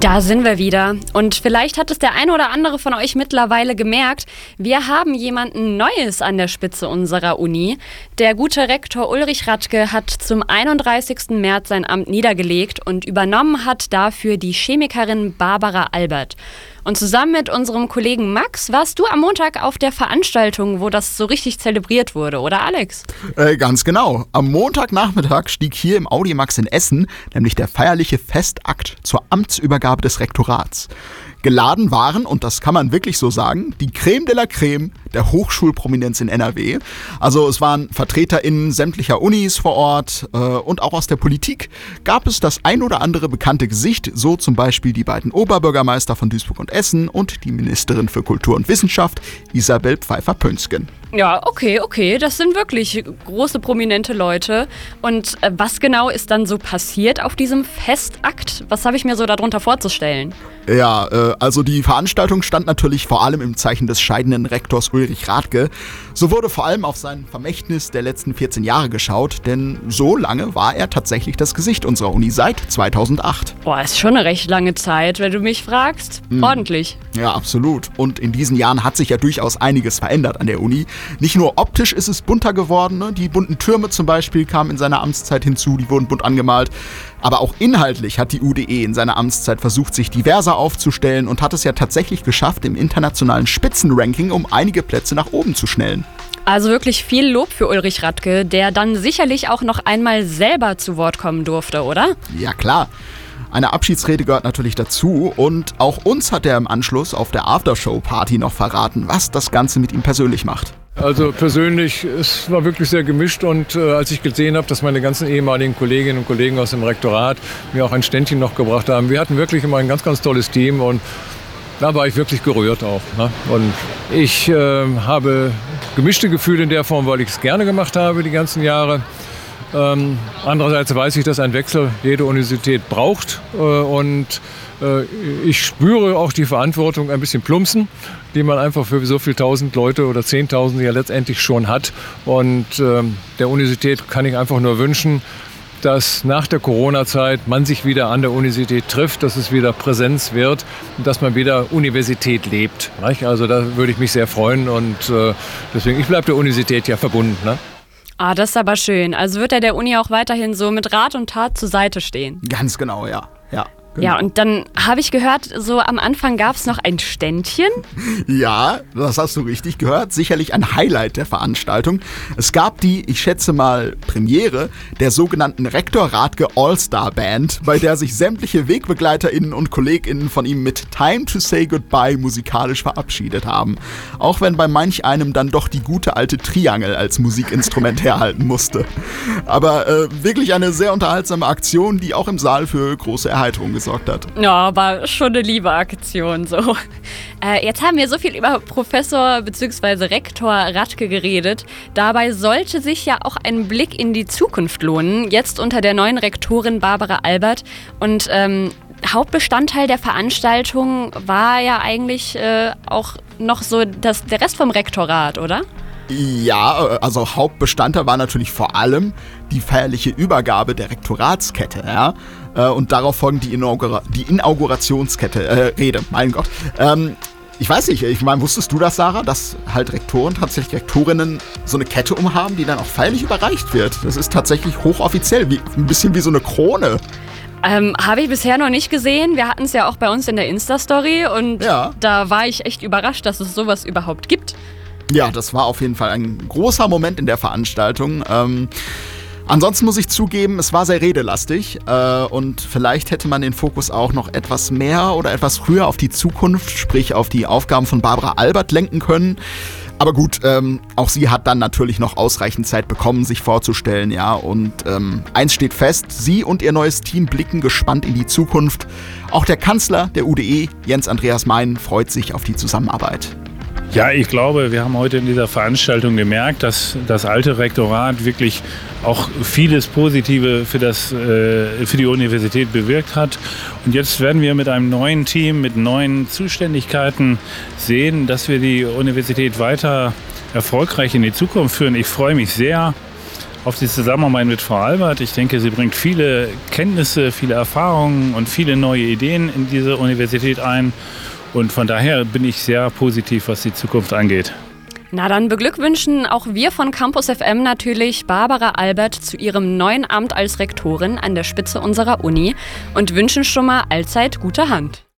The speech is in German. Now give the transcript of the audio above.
Da sind wir wieder. Und vielleicht hat es der eine oder andere von euch mittlerweile gemerkt. Wir haben jemanden Neues an der Spitze unserer Uni. Der gute Rektor Ulrich Radke hat zum 31. März sein Amt niedergelegt und übernommen hat dafür die Chemikerin Barbara Albert. Und zusammen mit unserem Kollegen Max warst du am Montag auf der Veranstaltung, wo das so richtig zelebriert wurde, oder Alex? Äh, ganz genau. Am Montagnachmittag stieg hier im Audimax in Essen nämlich der feierliche Festakt zur Amtsübergabe des Rektorats. Geladen waren, und das kann man wirklich so sagen, die Creme de la Creme der Hochschulprominenz in NRW. Also es waren VertreterInnen sämtlicher Unis vor Ort äh, und auch aus der Politik gab es das ein oder andere bekannte Gesicht, so zum Beispiel die beiden Oberbürgermeister von Duisburg und Essen und die Ministerin für Kultur und Wissenschaft Isabel Pfeiffer-Pönsken. Ja, okay, okay. Das sind wirklich große, prominente Leute. Und äh, was genau ist dann so passiert auf diesem Festakt? Was habe ich mir so darunter vorzustellen? Ja, äh, also die Veranstaltung stand natürlich vor allem im Zeichen des scheidenden Rektors Ulrich Radke. So wurde vor allem auf sein Vermächtnis der letzten 14 Jahre geschaut, denn so lange war er tatsächlich das Gesicht unserer Uni seit 2008. Boah, ist schon eine recht lange Zeit, wenn du mich fragst. Mhm. Ordentlich. Ja, absolut. Und in diesen Jahren hat sich ja durchaus einiges verändert an der Uni. Nicht nur optisch ist es bunter geworden, ne? die bunten Türme zum Beispiel kamen in seiner Amtszeit hinzu, die wurden bunt angemalt. Aber auch inhaltlich hat die UDE in seiner Amtszeit versucht, sich diverser aufzustellen und hat es ja tatsächlich geschafft, im internationalen Spitzenranking um einige Plätze nach oben zu schnellen. Also wirklich viel Lob für Ulrich Radke, der dann sicherlich auch noch einmal selber zu Wort kommen durfte, oder? Ja, klar. Eine Abschiedsrede gehört natürlich dazu und auch uns hat er im Anschluss auf der Aftershow-Party noch verraten, was das Ganze mit ihm persönlich macht. Also persönlich, es war wirklich sehr gemischt und äh, als ich gesehen habe, dass meine ganzen ehemaligen Kolleginnen und Kollegen aus dem Rektorat mir auch ein Ständchen noch gebracht haben, wir hatten wirklich immer ein ganz, ganz tolles Team und da war ich wirklich gerührt auch. Ne? Und ich äh, habe gemischte Gefühle in der Form, weil ich es gerne gemacht habe die ganzen Jahre. Ähm, andererseits weiß ich, dass ein Wechsel jede Universität braucht äh, und äh, ich spüre auch die Verantwortung ein bisschen plumpsen, die man einfach für so viele tausend Leute oder zehntausend ja letztendlich schon hat. Und ähm, der Universität kann ich einfach nur wünschen, dass nach der Corona-Zeit man sich wieder an der Universität trifft, dass es wieder Präsenz wird und dass man wieder Universität lebt. Also da würde ich mich sehr freuen und äh, deswegen, ich bleibe der Universität ja verbunden. Ne? Ah, das ist aber schön. Also wird er der Uni auch weiterhin so mit Rat und Tat zur Seite stehen. Ganz genau, ja. Ja. Ja, und dann habe ich gehört, so am Anfang gab es noch ein Ständchen. Ja, das hast du richtig gehört. Sicherlich ein Highlight der Veranstaltung. Es gab die, ich schätze mal, Premiere der sogenannten Rektor Radke All-Star Band, bei der sich sämtliche WegbegleiterInnen und KollegInnen von ihm mit Time to Say Goodbye musikalisch verabschiedet haben. Auch wenn bei manch einem dann doch die gute alte Triangel als Musikinstrument herhalten musste. Aber äh, wirklich eine sehr unterhaltsame Aktion, die auch im Saal für große Erheiterung gesorgt gesorgt hat. Ja, war schon eine liebe Aktion so. Äh, jetzt haben wir so viel über Professor bzw. Rektor Radke geredet. Dabei sollte sich ja auch ein Blick in die Zukunft lohnen, jetzt unter der neuen Rektorin Barbara Albert. Und ähm, Hauptbestandteil der Veranstaltung war ja eigentlich äh, auch noch so das, der Rest vom Rektorat, oder? Ja, äh, also Hauptbestandteil war natürlich vor allem die feierliche Übergabe der Rektoratskette, ja. Äh, und darauf folgend die, Inaugura die Inaugurationskette, äh, Rede, mein Gott. Ähm, ich weiß nicht, ich meine, wusstest du das, Sarah, dass halt Rektoren, tatsächlich Rektorinnen so eine Kette umhaben, die dann auch feierlich überreicht wird? Das ist tatsächlich hochoffiziell, wie, ein bisschen wie so eine Krone. Ähm, Habe ich bisher noch nicht gesehen. Wir hatten es ja auch bei uns in der Insta-Story und ja. da war ich echt überrascht, dass es sowas überhaupt gibt. Ja, das war auf jeden Fall ein großer Moment in der Veranstaltung. Ähm, Ansonsten muss ich zugeben, es war sehr redelastig äh, und vielleicht hätte man den Fokus auch noch etwas mehr oder etwas früher auf die Zukunft, sprich auf die Aufgaben von Barbara Albert lenken können. Aber gut, ähm, auch sie hat dann natürlich noch ausreichend Zeit bekommen, sich vorzustellen, ja. Und ähm, eins steht fest, sie und ihr neues Team blicken gespannt in die Zukunft. Auch der Kanzler der UDE, Jens Andreas Mein, freut sich auf die Zusammenarbeit. Ja, ich glaube, wir haben heute in dieser Veranstaltung gemerkt, dass das alte Rektorat wirklich auch vieles Positive für, das, äh, für die Universität bewirkt hat. Und jetzt werden wir mit einem neuen Team, mit neuen Zuständigkeiten sehen, dass wir die Universität weiter erfolgreich in die Zukunft führen. Ich freue mich sehr auf die Zusammenarbeit mit Frau Albert. Ich denke, sie bringt viele Kenntnisse, viele Erfahrungen und viele neue Ideen in diese Universität ein. Und von daher bin ich sehr positiv, was die Zukunft angeht. Na, dann beglückwünschen auch wir von Campus FM natürlich Barbara Albert zu ihrem neuen Amt als Rektorin an der Spitze unserer Uni und wünschen schon mal allzeit gute Hand.